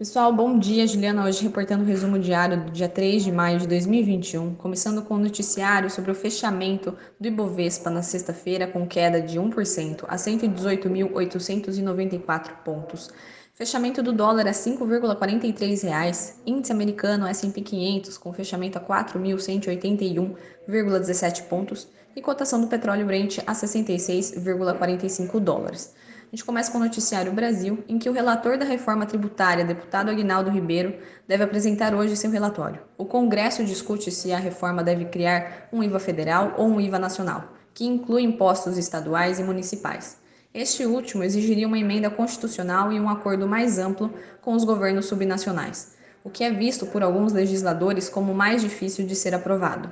Pessoal, bom dia. Juliana hoje reportando o resumo diário do dia 3 de maio de 2021, começando com o noticiário sobre o fechamento do Ibovespa na sexta-feira com queda de 1% a 118.894 pontos. Fechamento do dólar a 5,43 reais. índice americano S&P 500 com fechamento a 4.181,17 pontos e cotação do petróleo Brent a 66,45 dólares. A gente começa com o Noticiário Brasil, em que o relator da reforma tributária, deputado Aguinaldo Ribeiro, deve apresentar hoje seu relatório. O Congresso discute se a reforma deve criar um IVA federal ou um IVA nacional, que inclui impostos estaduais e municipais. Este último exigiria uma emenda constitucional e um acordo mais amplo com os governos subnacionais, o que é visto por alguns legisladores como mais difícil de ser aprovado.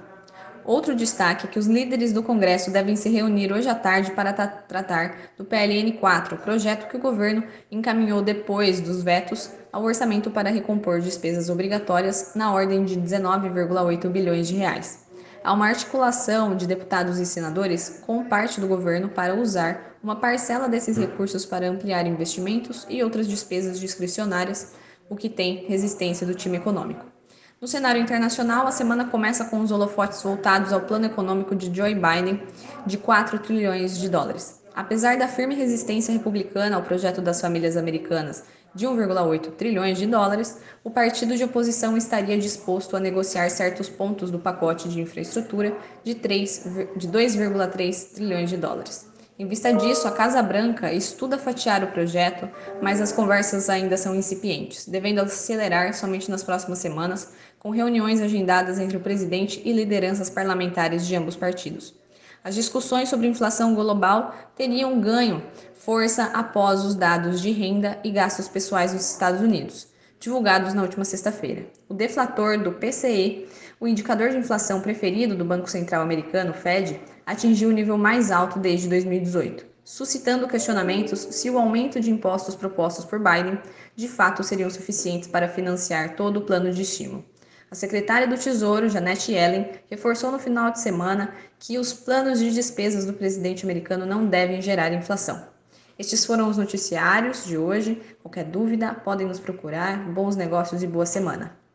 Outro destaque é que os líderes do Congresso devem se reunir hoje à tarde para tratar do PLN 4, projeto que o governo encaminhou depois dos vetos ao orçamento para recompor despesas obrigatórias na ordem de 19,8 bilhões de reais. Há uma articulação de deputados e senadores com parte do governo para usar uma parcela desses recursos para ampliar investimentos e outras despesas discricionárias, o que tem resistência do time econômico. No cenário internacional, a semana começa com os holofotes voltados ao plano econômico de Joe Biden de 4 trilhões de dólares. Apesar da firme resistência republicana ao projeto das famílias americanas de 1,8 trilhões de dólares, o partido de oposição estaria disposto a negociar certos pontos do pacote de infraestrutura de, de 2,3 trilhões de dólares. Em vista disso, a Casa Branca estuda fatiar o projeto, mas as conversas ainda são incipientes, devendo acelerar somente nas próximas semanas, com reuniões agendadas entre o presidente e lideranças parlamentares de ambos partidos. As discussões sobre inflação global teriam ganho força após os dados de renda e gastos pessoais dos Estados Unidos, divulgados na última sexta-feira. O deflator do PCE, o indicador de inflação preferido do Banco Central Americano, Fed, atingiu o nível mais alto desde 2018, suscitando questionamentos se o aumento de impostos propostos por Biden de fato seriam suficientes para financiar todo o plano de estímulo. A secretária do Tesouro, Janet Yellen, reforçou no final de semana que os planos de despesas do presidente americano não devem gerar inflação. Estes foram os noticiários de hoje. Qualquer dúvida, podem nos procurar. Bons negócios e boa semana.